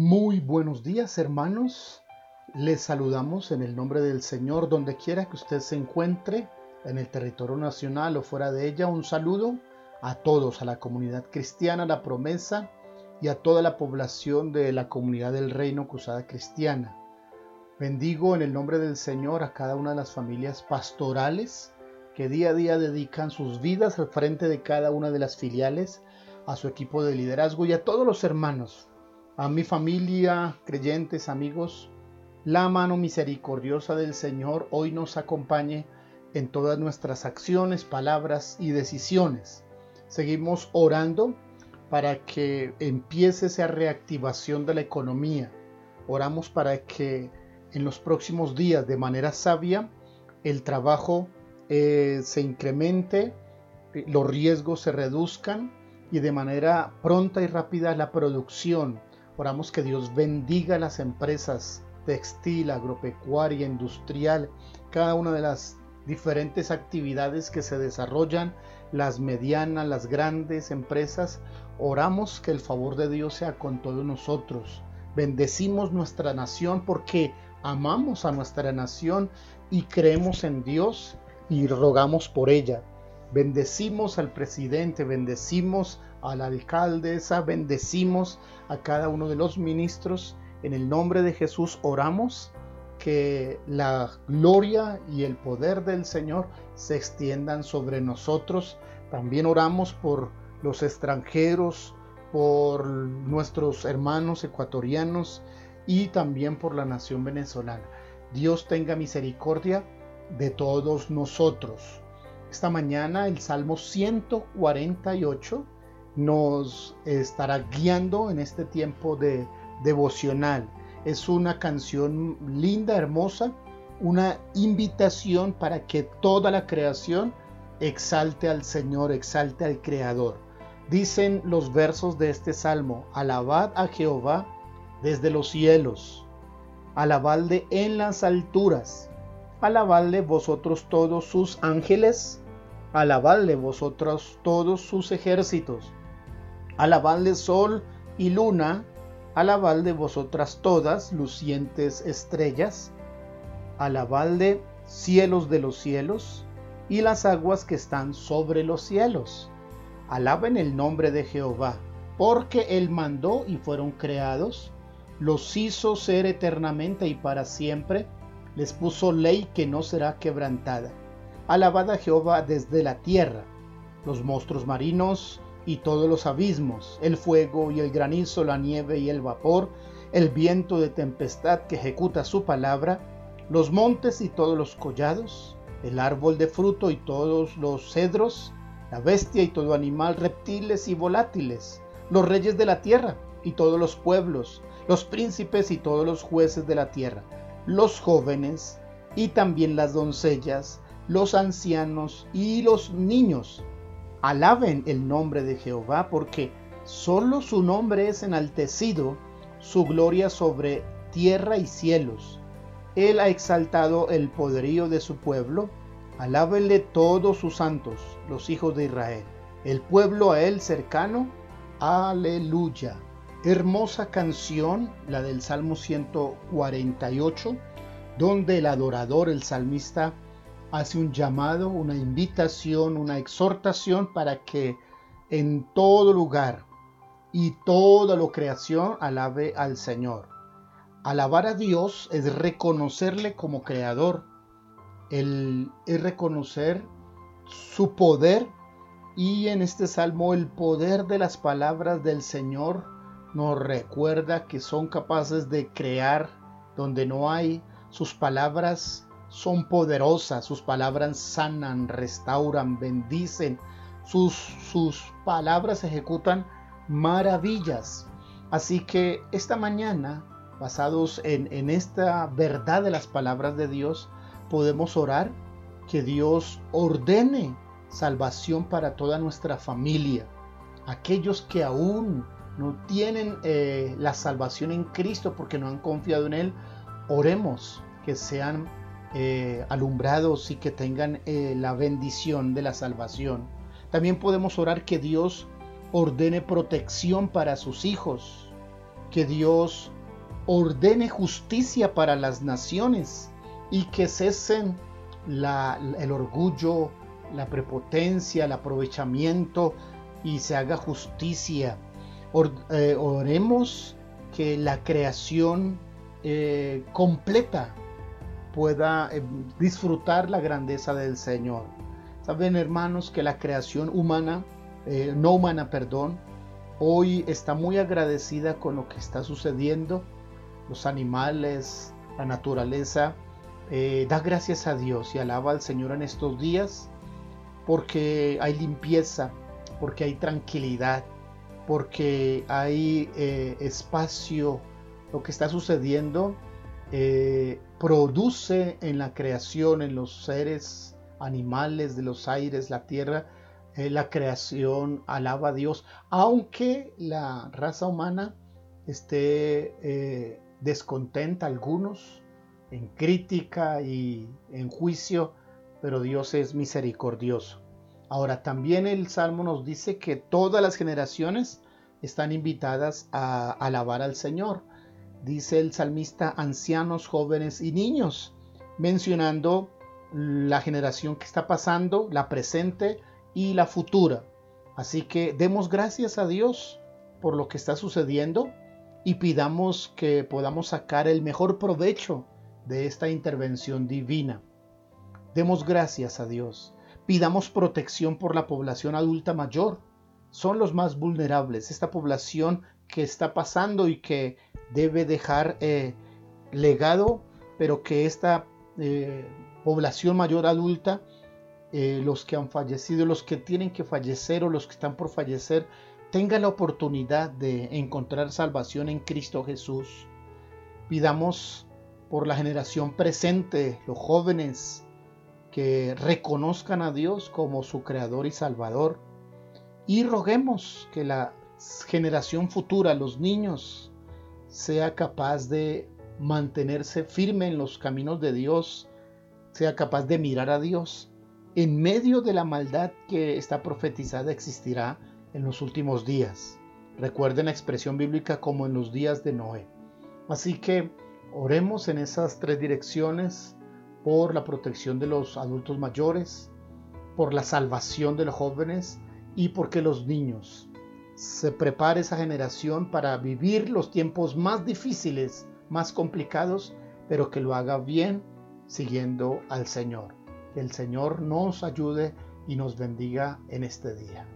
Muy buenos días hermanos. Les saludamos en el nombre del Señor donde quiera que usted se encuentre, en el territorio nacional o fuera de ella. Un saludo a todos, a la comunidad cristiana, la promesa y a toda la población de la comunidad del Reino Cruzada Cristiana. Bendigo en el nombre del Señor a cada una de las familias pastorales que día a día dedican sus vidas al frente de cada una de las filiales, a su equipo de liderazgo y a todos los hermanos a mi familia, creyentes, amigos, la mano misericordiosa del Señor hoy nos acompañe en todas nuestras acciones, palabras y decisiones. Seguimos orando para que empiece esa reactivación de la economía. Oramos para que en los próximos días, de manera sabia, el trabajo eh, se incremente, los riesgos se reduzcan y de manera pronta y rápida la producción Oramos que Dios bendiga las empresas textil, agropecuaria, industrial, cada una de las diferentes actividades que se desarrollan, las medianas, las grandes empresas. Oramos que el favor de Dios sea con todos nosotros. Bendecimos nuestra nación porque amamos a nuestra nación y creemos en Dios y rogamos por ella. Bendecimos al presidente, bendecimos a la alcaldesa, bendecimos a cada uno de los ministros. En el nombre de Jesús oramos que la gloria y el poder del Señor se extiendan sobre nosotros. También oramos por los extranjeros, por nuestros hermanos ecuatorianos y también por la nación venezolana. Dios tenga misericordia de todos nosotros. Esta mañana el Salmo 148 nos estará guiando en este tiempo de devocional. Es una canción linda, hermosa, una invitación para que toda la creación exalte al Señor, exalte al Creador. Dicen los versos de este salmo, alabad a Jehová desde los cielos, alabadle en las alturas, Alabadle vosotros todos sus ángeles, alabadle vosotros todos sus ejércitos, alabadle sol y luna, alabadle vosotras todas lucientes estrellas, alabadle cielos de los cielos y las aguas que están sobre los cielos. Alaben el nombre de Jehová, porque él mandó y fueron creados, los hizo ser eternamente y para siempre, les puso ley que no será quebrantada. Alabad a Jehová desde la tierra, los monstruos marinos y todos los abismos, el fuego y el granizo, la nieve y el vapor, el viento de tempestad que ejecuta su palabra, los montes y todos los collados, el árbol de fruto y todos los cedros, la bestia y todo animal, reptiles y volátiles, los reyes de la tierra y todos los pueblos, los príncipes y todos los jueces de la tierra, los jóvenes y también las doncellas, los ancianos y los niños. Alaben el nombre de Jehová porque solo su nombre es enaltecido, su gloria sobre tierra y cielos. Él ha exaltado el poderío de su pueblo. Alábenle todos sus santos, los hijos de Israel. El pueblo a él cercano. Aleluya. Hermosa canción, la del Salmo 148, donde el adorador, el salmista, hace un llamado, una invitación, una exhortación para que en todo lugar y toda la creación alabe al Señor. Alabar a Dios es reconocerle como creador, es reconocer su poder y en este salmo el poder de las palabras del Señor nos recuerda que son capaces de crear donde no hay. Sus palabras son poderosas, sus palabras sanan, restauran, bendicen. Sus, sus palabras ejecutan maravillas. Así que esta mañana, basados en, en esta verdad de las palabras de Dios, podemos orar que Dios ordene salvación para toda nuestra familia. Aquellos que aún no tienen eh, la salvación en Cristo porque no han confiado en Él, oremos que sean eh, alumbrados y que tengan eh, la bendición de la salvación. También podemos orar que Dios ordene protección para sus hijos. que Dios ordene justicia para las naciones y que cesen el orgullo, la prepotencia, el aprovechamiento y se haga justicia. Eh, oremos que la creación completa pueda eh, disfrutar la grandeza del Señor. Saben hermanos que la creación humana, no humana, perdón, hoy está muy agradecida con lo que está sucediendo. Los animales, la naturaleza, da gracias a Dios y alaba al Señor en estos días porque hay limpieza, porque hay tranquilidad, porque hay eh, espacio. Lo que está sucediendo eh, produce en la creación, en los seres animales de los aires, la tierra, eh, la creación alaba a Dios, aunque la raza humana esté descontenta, algunos en crítica y en juicio, pero Dios es misericordioso. Ahora, también el Salmo nos dice que todas las generaciones están invitadas a alabar al Señor. Dice el salmista ancianos, jóvenes y niños, mencionando la generación que está pasando, la presente y la futura. Así que demos gracias a Dios por lo que está sucediendo y pidamos que podamos sacar el mejor provecho de esta intervención divina. Demos gracias a Dios. Pidamos protección por la población adulta mayor. Son los más vulnerables. Esta población que está pasando y que debe dejar eh, legado, pero que esta eh, población mayor adulta, eh, los que han fallecido, los que tienen que fallecer o los que están por fallecer, tengan la oportunidad de encontrar salvación en Cristo Jesús. Pidamos por la generación presente, los jóvenes, que reconozcan a Dios como su creador y salvador. Y roguemos que la generación futura, los niños, sea capaz de mantenerse firme en los caminos de Dios, sea capaz de mirar a Dios en medio de la maldad que está profetizada existirá en los últimos días. Recuerden la expresión bíblica como en los días de Noé. Así que oremos en esas tres direcciones por la protección de los adultos mayores, por la salvación de los jóvenes y porque los niños se prepare esa generación para vivir los tiempos más difíciles, más complicados, pero que lo haga bien siguiendo al Señor. Que el Señor nos ayude y nos bendiga en este día.